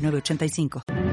8985.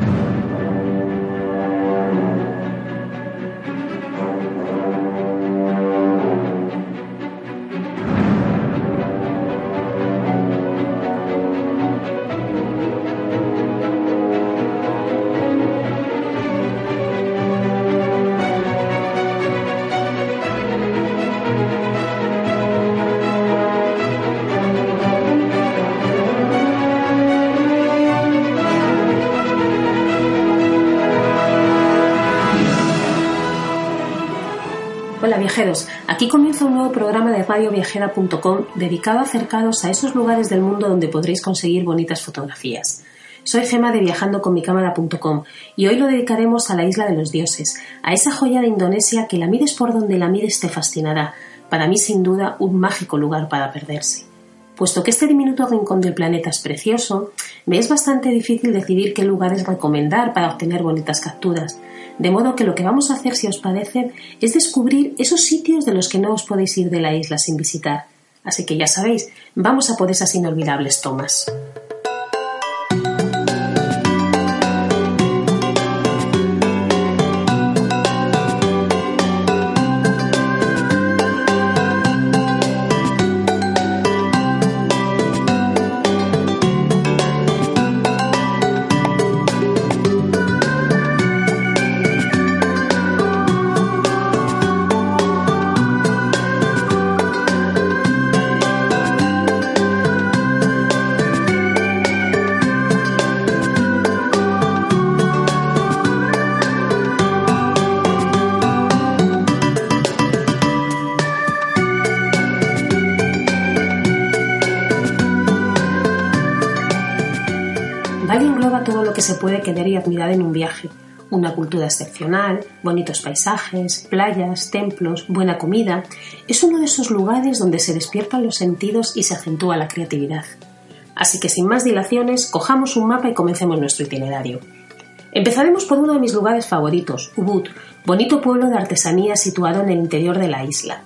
985. aquí comienza un nuevo programa de radioviajera.com dedicado a acercaros a esos lugares del mundo donde podréis conseguir bonitas fotografías. Soy Gema de viajandoconmicámara.com y hoy lo dedicaremos a la isla de los dioses, a esa joya de Indonesia que la mires por donde la mires te fascinará. Para mí, sin duda, un mágico lugar para perderse. Puesto que este diminuto rincón del planeta es precioso, me es bastante difícil decidir qué lugares recomendar para obtener bonitas capturas, de modo que lo que vamos a hacer, si os parece, es descubrir esos sitios de los que no os podéis ir de la isla sin visitar. Así que ya sabéis, vamos a por esas inolvidables tomas. Se puede querer y admirar en un viaje. Una cultura excepcional, bonitos paisajes, playas, templos, buena comida. Es uno de esos lugares donde se despiertan los sentidos y se acentúa la creatividad. Así que sin más dilaciones, cojamos un mapa y comencemos nuestro itinerario. Empezaremos por uno de mis lugares favoritos, Ubud, bonito pueblo de artesanía situado en el interior de la isla,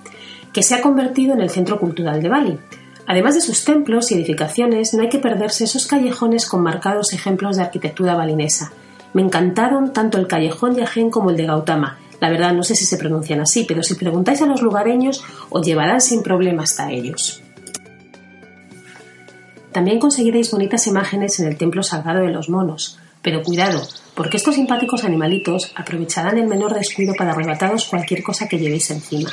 que se ha convertido en el centro cultural de Bali. Además de sus templos y edificaciones, no hay que perderse esos callejones con marcados ejemplos de arquitectura balinesa. Me encantaron tanto el callejón Yajen como el de Gautama. La verdad no sé si se pronuncian así, pero si preguntáis a los lugareños os llevarán sin problema hasta ellos. También conseguiréis bonitas imágenes en el templo sagrado de los monos, pero cuidado, porque estos simpáticos animalitos aprovecharán el menor descuido para arrebataros cualquier cosa que llevéis encima.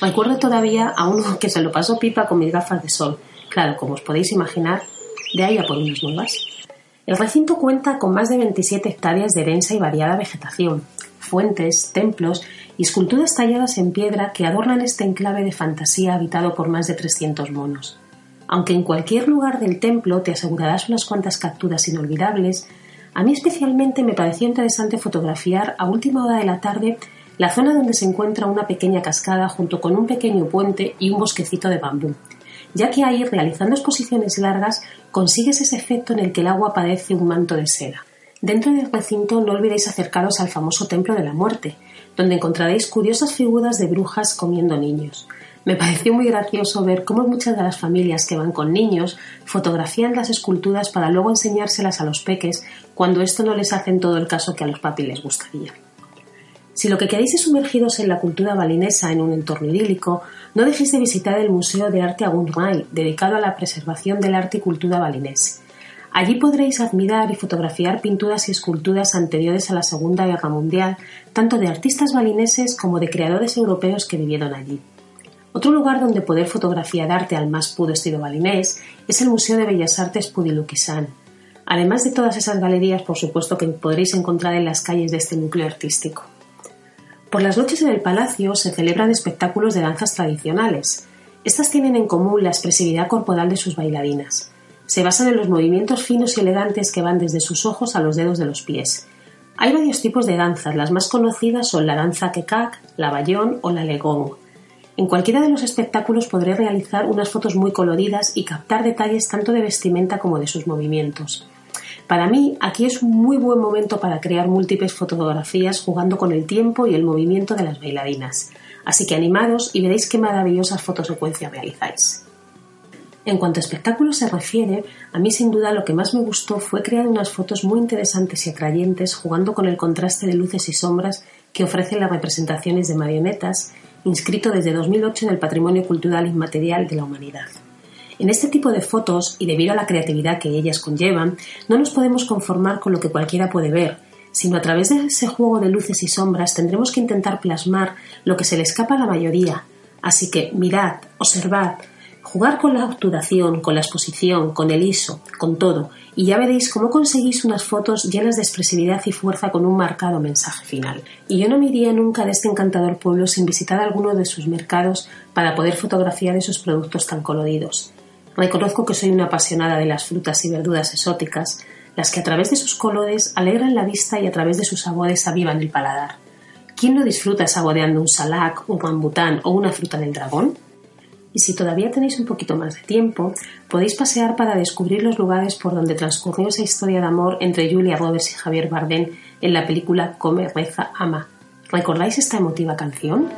Recuerdo todavía a uno que se lo pasó pipa con mis gafas de sol. Claro, como os podéis imaginar, de ahí a por unas nuevas. El recinto cuenta con más de 27 hectáreas de densa y variada vegetación, fuentes, templos y esculturas talladas en piedra que adornan este enclave de fantasía habitado por más de 300 monos. Aunque en cualquier lugar del templo te asegurarás unas cuantas capturas inolvidables, a mí especialmente me pareció interesante fotografiar a última hora de la tarde la zona donde se encuentra una pequeña cascada junto con un pequeño puente y un bosquecito de bambú, ya que ahí, realizando exposiciones largas, consigues ese efecto en el que el agua parece un manto de seda. Dentro del recinto no olvidéis acercaros al famoso Templo de la Muerte, donde encontraréis curiosas figuras de brujas comiendo niños. Me pareció muy gracioso ver cómo muchas de las familias que van con niños fotografían las esculturas para luego enseñárselas a los peques cuando esto no les hace en todo el caso que a los papis les gustaría. Si lo que queréis es sumergidos en la cultura balinesa en un entorno idílico, no dejéis de visitar el Museo de Arte Agundmai, dedicado a la preservación del arte y cultura balinese. Allí podréis admirar y fotografiar pinturas y esculturas anteriores a la Segunda Guerra Mundial, tanto de artistas balineses como de creadores europeos que vivieron allí. Otro lugar donde poder fotografiar arte al más puro estilo balinés es el Museo de Bellas Artes Pudilukisan. Además de todas esas galerías, por supuesto, que podréis encontrar en las calles de este núcleo artístico. Por las noches en el palacio se celebran espectáculos de danzas tradicionales. Estas tienen en común la expresividad corporal de sus bailarinas. Se basan en los movimientos finos y elegantes que van desde sus ojos a los dedos de los pies. Hay varios tipos de danzas, las más conocidas son la danza kekak, la bayón o la legón. En cualquiera de los espectáculos podré realizar unas fotos muy coloridas y captar detalles tanto de vestimenta como de sus movimientos. Para mí, aquí es un muy buen momento para crear múltiples fotografías jugando con el tiempo y el movimiento de las bailarinas. Así que animaros y veréis qué maravillosas fotosecuencias realizáis. En cuanto a espectáculos se refiere, a mí sin duda lo que más me gustó fue crear unas fotos muy interesantes y atrayentes jugando con el contraste de luces y sombras que ofrecen las representaciones de marionetas, inscrito desde 2008 en el Patrimonio Cultural Inmaterial de la Humanidad. En este tipo de fotos, y debido a la creatividad que ellas conllevan, no nos podemos conformar con lo que cualquiera puede ver, sino a través de ese juego de luces y sombras tendremos que intentar plasmar lo que se le escapa a la mayoría. Así que mirad, observad, Jugar con la obturación, con la exposición, con el ISO, con todo, y ya veréis cómo conseguís unas fotos llenas de expresividad y fuerza con un marcado mensaje final. Y yo no me iría nunca de este encantador pueblo sin visitar alguno de sus mercados para poder fotografiar esos productos tan coloridos. Reconozco que soy una apasionada de las frutas y verduras exóticas, las que a través de sus colores alegran la vista y a través de sus sabores avivan el paladar. ¿Quién no disfruta saboreando un salac, un rambután o una fruta del dragón? y si todavía tenéis un poquito más de tiempo, podéis pasear para descubrir los lugares por donde transcurrió esa historia de amor entre Julia Roberts y Javier Bardem en la película Come, Reza, Ama. ¿Recordáis esta emotiva canción?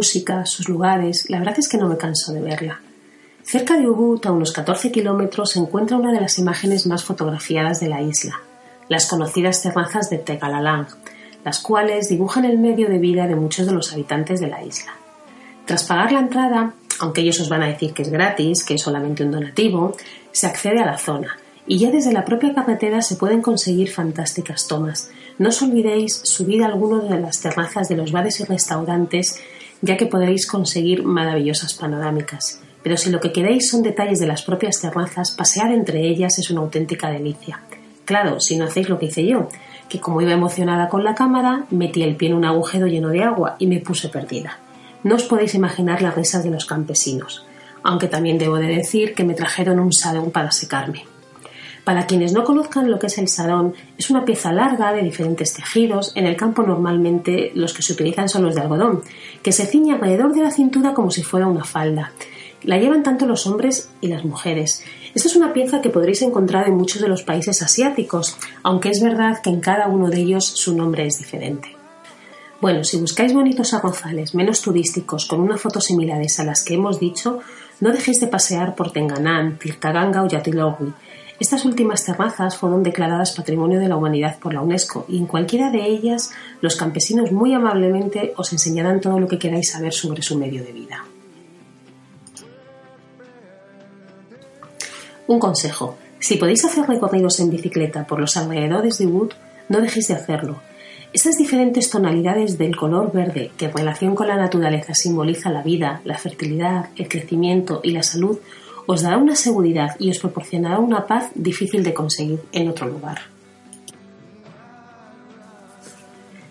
Música, sus lugares, la verdad es que no me canso de verla. Cerca de Ubud, a unos 14 kilómetros, se encuentra una de las imágenes más fotografiadas de la isla, las conocidas terrazas de Tegalalang, las cuales dibujan el medio de vida de muchos de los habitantes de la isla. Tras pagar la entrada, aunque ellos os van a decir que es gratis, que es solamente un donativo, se accede a la zona y ya desde la propia carretera se pueden conseguir fantásticas tomas. No os olvidéis subir a alguno de las terrazas de los bares y restaurantes ya que podréis conseguir maravillosas panorámicas. Pero si lo que queréis son detalles de las propias terrazas, pasear entre ellas es una auténtica delicia. Claro, si no hacéis lo que hice yo, que como iba emocionada con la cámara, metí el pie en un agujero lleno de agua y me puse perdida. No os podéis imaginar las risas de los campesinos, aunque también debo de decir que me trajeron un sadón para secarme. Para quienes no conozcan lo que es el sarón, es una pieza larga de diferentes tejidos. En el campo normalmente los que se utilizan son los de algodón, que se ciñe alrededor de la cintura como si fuera una falda. La llevan tanto los hombres y las mujeres. Esta es una pieza que podréis encontrar en muchos de los países asiáticos, aunque es verdad que en cada uno de ellos su nombre es diferente. Bueno, si buscáis bonitos arrozales menos turísticos con unas fotos similares a las que hemos dicho, no dejéis de pasear por Tenganan, Tirkaganga o Yatilogui. Estas últimas terrazas fueron declaradas Patrimonio de la Humanidad por la UNESCO y en cualquiera de ellas los campesinos muy amablemente os enseñarán todo lo que queráis saber sobre su medio de vida. Un consejo. Si podéis hacer recorridos en bicicleta por los alrededores de Wood, no dejéis de hacerlo. Estas diferentes tonalidades del color verde, que en relación con la naturaleza simboliza la vida, la fertilidad, el crecimiento y la salud, os dará una seguridad y os proporcionará una paz difícil de conseguir en otro lugar.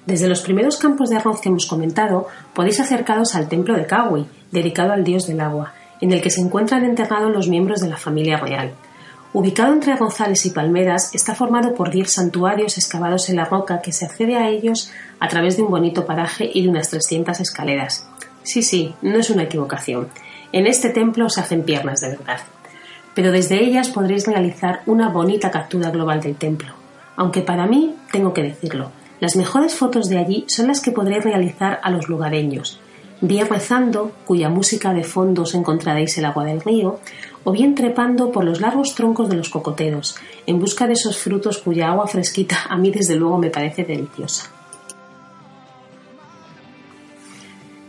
Desde los primeros campos de arroz que hemos comentado, podéis acercaros al templo de Kawi, dedicado al dios del agua, en el que se encuentran enterrados los miembros de la familia real. Ubicado entre arrozales y palmeras, está formado por diez santuarios excavados en la roca que se accede a ellos a través de un bonito paraje y de unas 300 escaleras. Sí, sí, no es una equivocación. En este templo se hacen piernas de verdad. Pero desde ellas podréis realizar una bonita captura global del templo. Aunque para mí, tengo que decirlo, las mejores fotos de allí son las que podréis realizar a los lugareños, bien rezando, cuya música de fondo os encontraréis el agua del río, o bien trepando por los largos troncos de los cocoteros, en busca de esos frutos cuya agua fresquita a mí desde luego me parece deliciosa.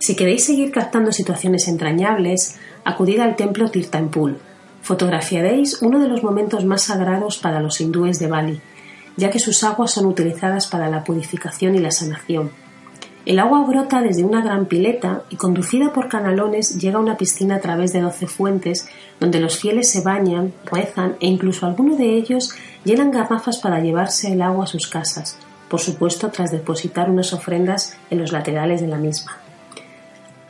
Si queréis seguir captando situaciones entrañables, acudid al templo Tirtampul. Fotografiaréis uno de los momentos más sagrados para los hindúes de Bali, ya que sus aguas son utilizadas para la purificación y la sanación. El agua brota desde una gran pileta y conducida por canalones llega a una piscina a través de doce fuentes donde los fieles se bañan, rezan e incluso algunos de ellos llenan garrafas para llevarse el agua a sus casas, por supuesto tras depositar unas ofrendas en los laterales de la misma.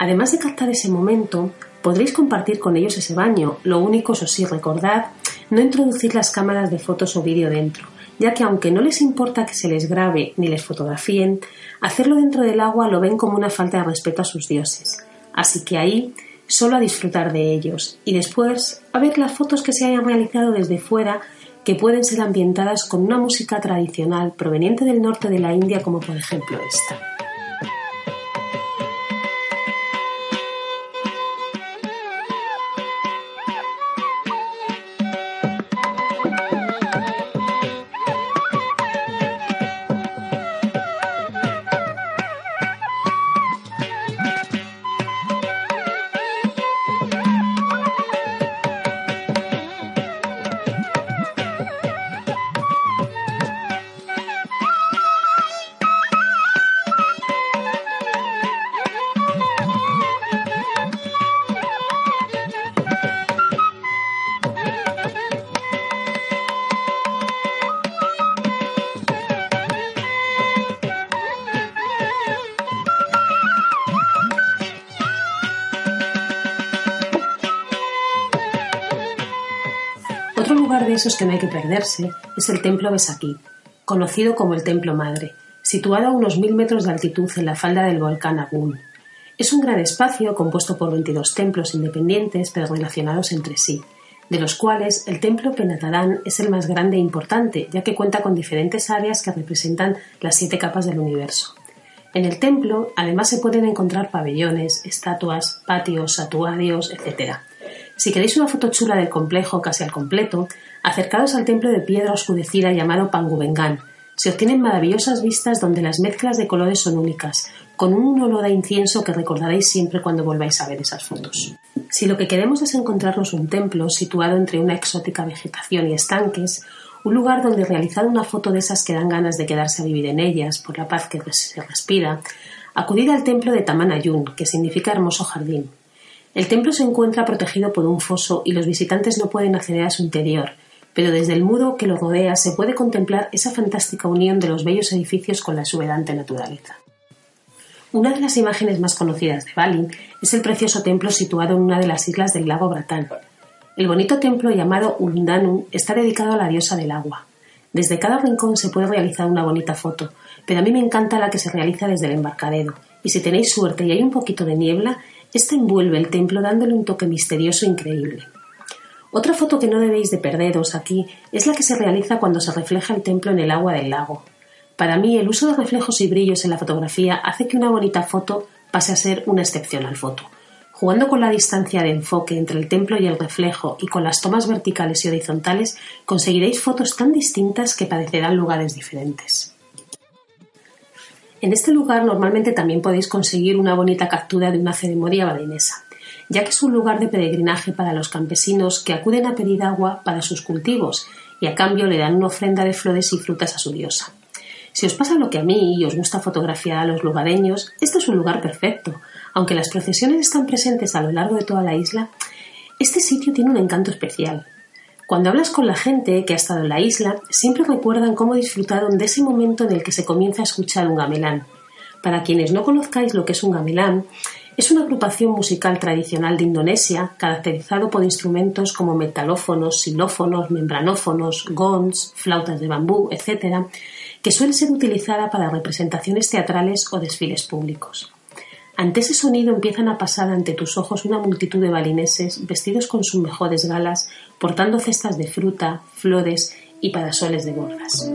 Además de captar ese momento, podréis compartir con ellos ese baño. Lo único, eso sí, recordad no introducir las cámaras de fotos o vídeo dentro, ya que aunque no les importa que se les grabe ni les fotografíen, hacerlo dentro del agua lo ven como una falta de respeto a sus dioses. Así que ahí solo a disfrutar de ellos y después a ver las fotos que se hayan realizado desde fuera que pueden ser ambientadas con una música tradicional proveniente del norte de la India como por ejemplo esta. De esos que no hay que perderse es el templo Besakí, conocido como el Templo Madre, situado a unos mil metros de altitud en la falda del volcán Agún. Es un gran espacio compuesto por 22 templos independientes pero relacionados entre sí, de los cuales el templo Penatarán es el más grande e importante, ya que cuenta con diferentes áreas que representan las siete capas del universo. En el templo, además, se pueden encontrar pabellones, estatuas, patios, satuarios, etc. Si queréis una foto chula del complejo casi al completo, acercados al templo de piedra oscurecida llamado Pangubengán. Se obtienen maravillosas vistas donde las mezclas de colores son únicas, con un olor a incienso que recordaréis siempre cuando volváis a ver esas fotos. Si lo que queremos es encontrarnos un templo situado entre una exótica vegetación y estanques, un lugar donde realizar una foto de esas que dan ganas de quedarse a vivir en ellas por la paz que se respira, acudid al templo de Tamanayun, que significa hermoso jardín. El templo se encuentra protegido por un foso y los visitantes no pueden acceder a su interior, pero desde el muro que lo rodea se puede contemplar esa fantástica unión de los bellos edificios con la exuberante naturaleza. Una de las imágenes más conocidas de Bali es el precioso templo situado en una de las islas del lago Bratán, el bonito templo llamado Ulundanum está dedicado a la diosa del agua. Desde cada rincón se puede realizar una bonita foto, pero a mí me encanta la que se realiza desde el embarcadero, y si tenéis suerte y hay un poquito de niebla, esta envuelve el templo dándole un toque misterioso e increíble. Otra foto que no debéis de perderos aquí es la que se realiza cuando se refleja el templo en el agua del lago. Para mí el uso de reflejos y brillos en la fotografía hace que una bonita foto pase a ser una excepcional foto. Jugando con la distancia de enfoque entre el templo y el reflejo y con las tomas verticales y horizontales, conseguiréis fotos tan distintas que parecerán lugares diferentes. En este lugar normalmente también podéis conseguir una bonita captura de una ceremonia balinesa, ya que es un lugar de peregrinaje para los campesinos que acuden a pedir agua para sus cultivos y a cambio le dan una ofrenda de flores y frutas a su diosa. Si os pasa lo que a mí y os gusta fotografiar a los lugareños, este es un lugar perfecto, aunque las procesiones están presentes a lo largo de toda la isla, este sitio tiene un encanto especial. Cuando hablas con la gente que ha estado en la isla, siempre recuerdan cómo disfrutaron de ese momento en el que se comienza a escuchar un gamelán. Para quienes no conozcáis lo que es un gamelán, es una agrupación musical tradicional de Indonesia, caracterizado por instrumentos como metalófonos, xilófonos, membranófonos, gons, flautas de bambú, etc., que suele ser utilizada para representaciones teatrales o desfiles públicos. Ante ese sonido empiezan a pasar ante tus ojos una multitud de balineses vestidos con sus mejores galas, portando cestas de fruta, flores y parasoles de bordas.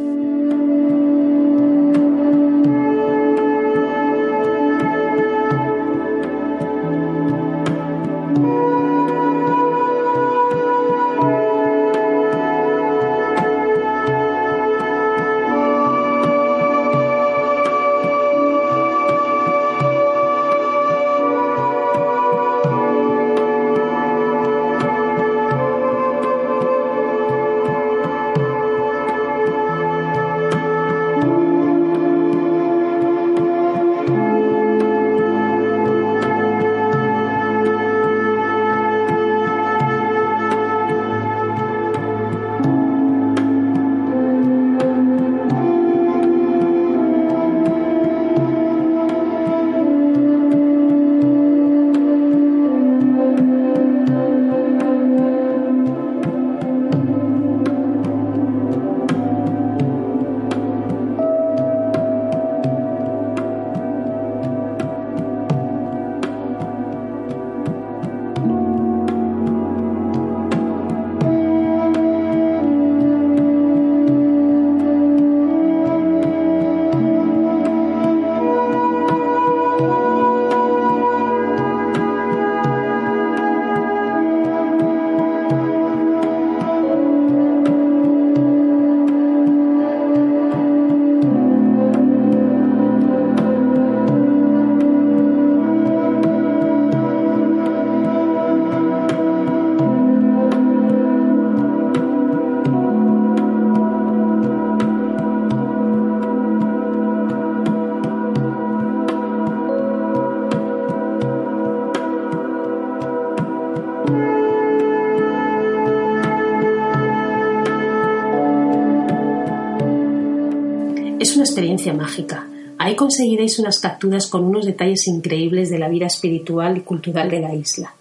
Mágica. Ahí conseguiréis unas capturas con unos detalles increíbles de la vida espiritual y cultural de la isla.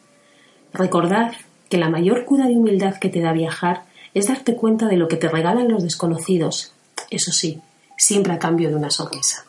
Recordad que la mayor cura de humildad que te da viajar es darte cuenta de lo que te regalan los desconocidos, eso sí, siempre a cambio de una sonrisa.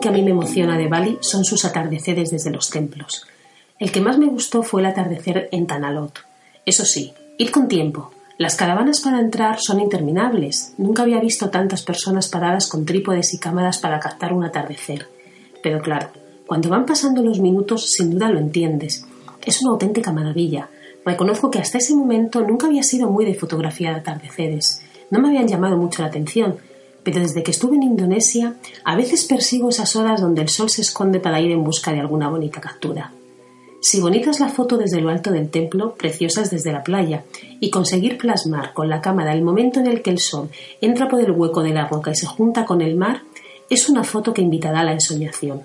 Que a mí me emociona de Bali son sus atardeceres desde los templos. El que más me gustó fue el atardecer en Tanalot. Eso sí, id con tiempo. Las caravanas para entrar son interminables. Nunca había visto tantas personas paradas con trípodes y cámaras para captar un atardecer. Pero claro, cuando van pasando los minutos sin duda lo entiendes. Es una auténtica maravilla. Reconozco que hasta ese momento nunca había sido muy de fotografía de atardeceres. No me habían llamado mucho la atención, desde que estuve en Indonesia a veces persigo esas horas donde el sol se esconde para ir en busca de alguna bonita captura. Si bonita es la foto desde lo alto del templo, preciosa es desde la playa, y conseguir plasmar con la cámara el momento en el que el sol entra por el hueco de la roca y se junta con el mar, es una foto que invitará a la ensoñación.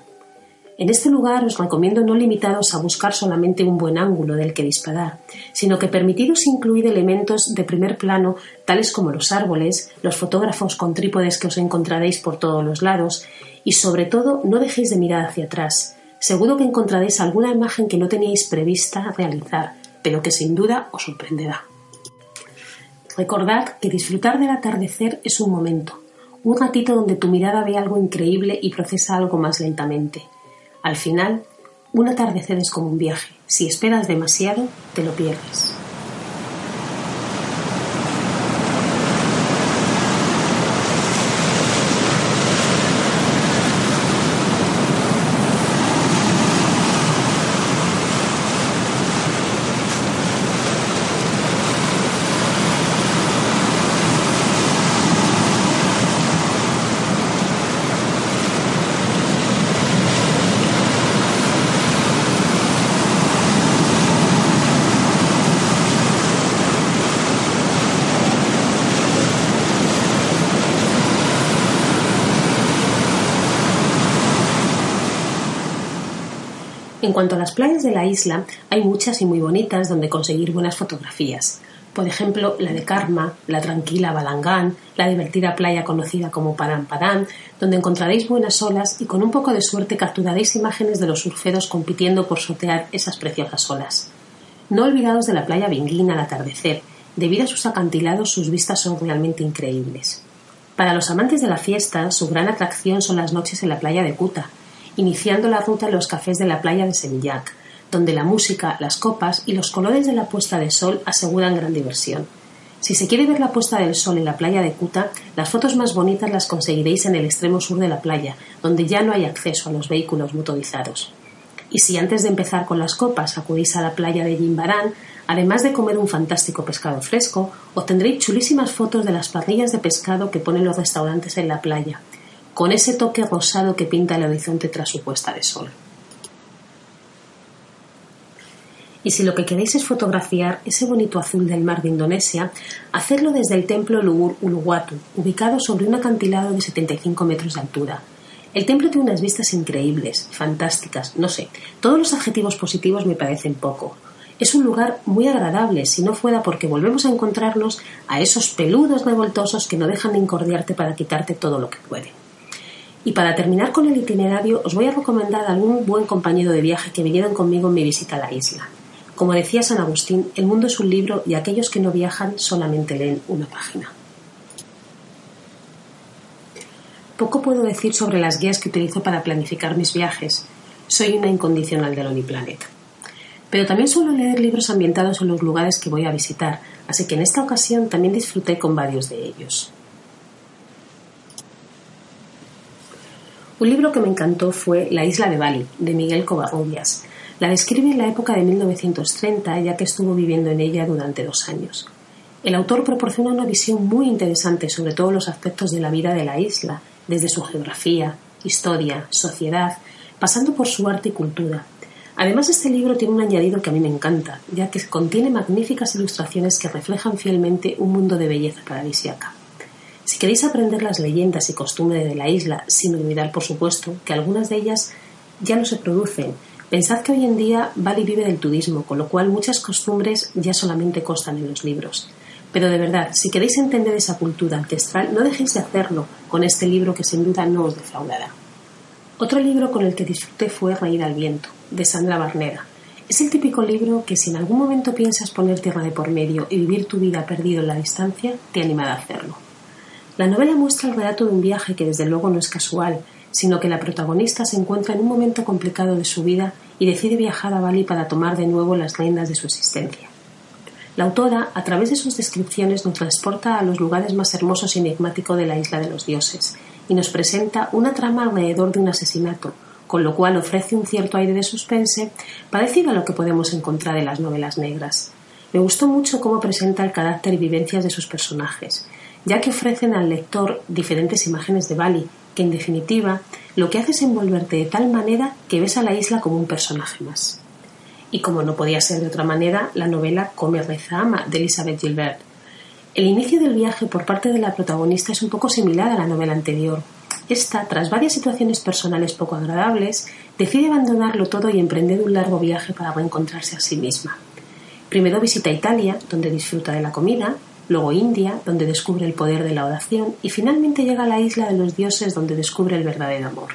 En este lugar os recomiendo no limitaros a buscar solamente un buen ángulo del que disparar, sino que permitiros incluir elementos de primer plano tales como los árboles, los fotógrafos con trípodes que os encontraréis por todos los lados y sobre todo no dejéis de mirar hacia atrás. Seguro que encontraréis alguna imagen que no teníais prevista realizar, pero que sin duda os sorprenderá. Recordad que disfrutar del atardecer es un momento, un ratito donde tu mirada ve algo increíble y procesa algo más lentamente. Al final, un atardecer es como un viaje. Si esperas demasiado, te lo pierdes. En cuanto a las playas de la isla, hay muchas y muy bonitas donde conseguir buenas fotografías. Por ejemplo, la de Karma, la tranquila Balangán, la divertida playa conocida como Paran, donde encontraréis buenas olas y con un poco de suerte capturaréis imágenes de los surferos compitiendo por sortear esas preciosas olas. No olvidados de la playa Binguín al atardecer, debido a sus acantilados sus vistas son realmente increíbles. Para los amantes de la fiesta, su gran atracción son las noches en la playa de Kuta, iniciando la ruta en los cafés de la playa de Sevillac, donde la música, las copas y los colores de la puesta de sol aseguran gran diversión. Si se quiere ver la puesta del sol en la playa de Kuta, las fotos más bonitas las conseguiréis en el extremo sur de la playa, donde ya no hay acceso a los vehículos motorizados. Y si antes de empezar con las copas acudís a la playa de Jimbarán, además de comer un fantástico pescado fresco, obtendréis chulísimas fotos de las parrillas de pescado que ponen los restaurantes en la playa, con ese toque rosado que pinta el horizonte tras su puesta de sol. Y si lo que queréis es fotografiar ese bonito azul del mar de Indonesia, hacedlo desde el templo Luhur Uluwatu, ubicado sobre un acantilado de 75 metros de altura. El templo tiene unas vistas increíbles, fantásticas, no sé, todos los adjetivos positivos me parecen poco. Es un lugar muy agradable, si no fuera porque volvemos a encontrarnos a esos peludos revoltosos que no dejan de incordiarte para quitarte todo lo que pueden. Y para terminar con el itinerario, os voy a recomendar a algún buen compañero de viaje que vinieron conmigo en mi visita a la isla. Como decía San Agustín, el mundo es un libro y aquellos que no viajan solamente leen una página. Poco puedo decir sobre las guías que utilizo para planificar mis viajes. Soy una incondicional del Oniplanet. Pero también suelo leer libros ambientados en los lugares que voy a visitar, así que en esta ocasión también disfruté con varios de ellos. Un libro que me encantó fue La isla de Bali, de Miguel Covarrubias. La describe en la época de 1930, ya que estuvo viviendo en ella durante dos años. El autor proporciona una visión muy interesante sobre todos los aspectos de la vida de la isla, desde su geografía, historia, sociedad, pasando por su arte y cultura. Además, este libro tiene un añadido que a mí me encanta, ya que contiene magníficas ilustraciones que reflejan fielmente un mundo de belleza paradisiaca. Si queréis aprender las leyendas y costumbres de la isla, sin olvidar, por supuesto, que algunas de ellas ya no se producen, pensad que hoy en día Bali vive del turismo, con lo cual muchas costumbres ya solamente constan en los libros. Pero de verdad, si queréis entender esa cultura ancestral, no dejéis de hacerlo con este libro que sin duda no os defraudará. Otro libro con el que disfruté fue Reír al viento, de Sandra Barnera. Es el típico libro que si en algún momento piensas poner tierra de por medio y vivir tu vida perdido en la distancia, te animará a hacerlo. La novela muestra el relato de un viaje que desde luego no es casual, sino que la protagonista se encuentra en un momento complicado de su vida y decide viajar a Bali para tomar de nuevo las riendas de su existencia. La autora, a través de sus descripciones, nos transporta a los lugares más hermosos y enigmáticos de la isla de los dioses y nos presenta una trama alrededor de un asesinato, con lo cual ofrece un cierto aire de suspense parecido a lo que podemos encontrar en las novelas negras. Me gustó mucho cómo presenta el carácter y vivencias de sus personajes, ya que ofrecen al lector diferentes imágenes de Bali, que en definitiva lo que hace es envolverte de tal manera que ves a la isla como un personaje más. Y como no podía ser de otra manera, la novela Come, reza, ama de Elizabeth Gilbert. El inicio del viaje por parte de la protagonista es un poco similar a la novela anterior. Esta, tras varias situaciones personales poco agradables, decide abandonarlo todo y emprender un largo viaje para reencontrarse a sí misma. Primero visita Italia, donde disfruta de la comida, luego India, donde descubre el poder de la oración, y finalmente llega a la isla de los dioses, donde descubre el verdadero amor.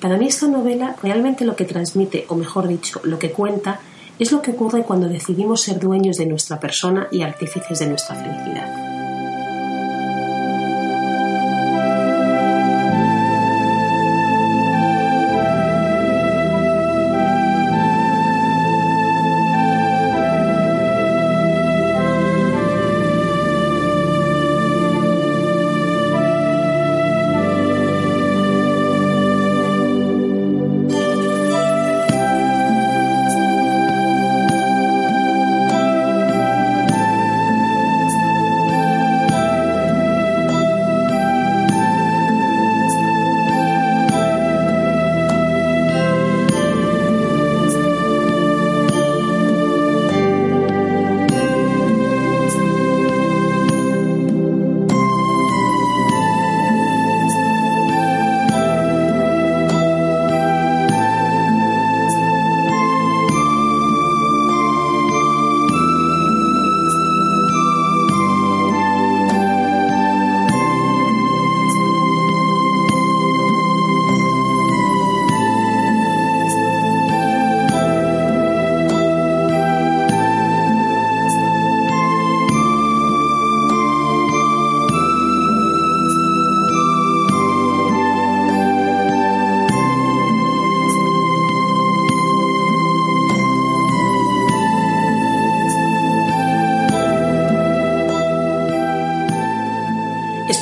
Para mí esta novela realmente lo que transmite, o mejor dicho, lo que cuenta, es lo que ocurre cuando decidimos ser dueños de nuestra persona y artífices de nuestra felicidad.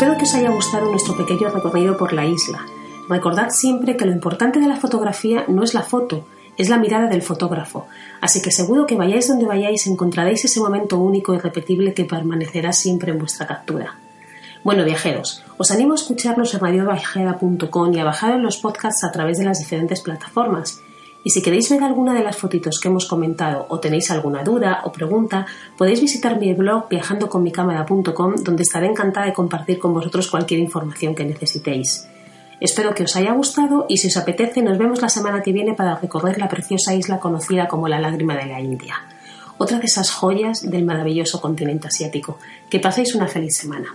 Espero que os haya gustado nuestro pequeño recorrido por la isla. Recordad siempre que lo importante de la fotografía no es la foto, es la mirada del fotógrafo. Así que seguro que vayáis donde vayáis encontraréis ese momento único y repetible que permanecerá siempre en vuestra captura. Bueno, viajeros, os animo a escucharnos en radioviajera.com y a bajar en los podcasts a través de las diferentes plataformas. Y si queréis ver alguna de las fotitos que hemos comentado o tenéis alguna duda o pregunta, podéis visitar mi blog viajandoconmicámara.com donde estaré encantada de compartir con vosotros cualquier información que necesitéis. Espero que os haya gustado y si os apetece nos vemos la semana que viene para recorrer la preciosa isla conocida como la Lágrima de la India, otra de esas joyas del maravilloso continente asiático. Que paséis una feliz semana.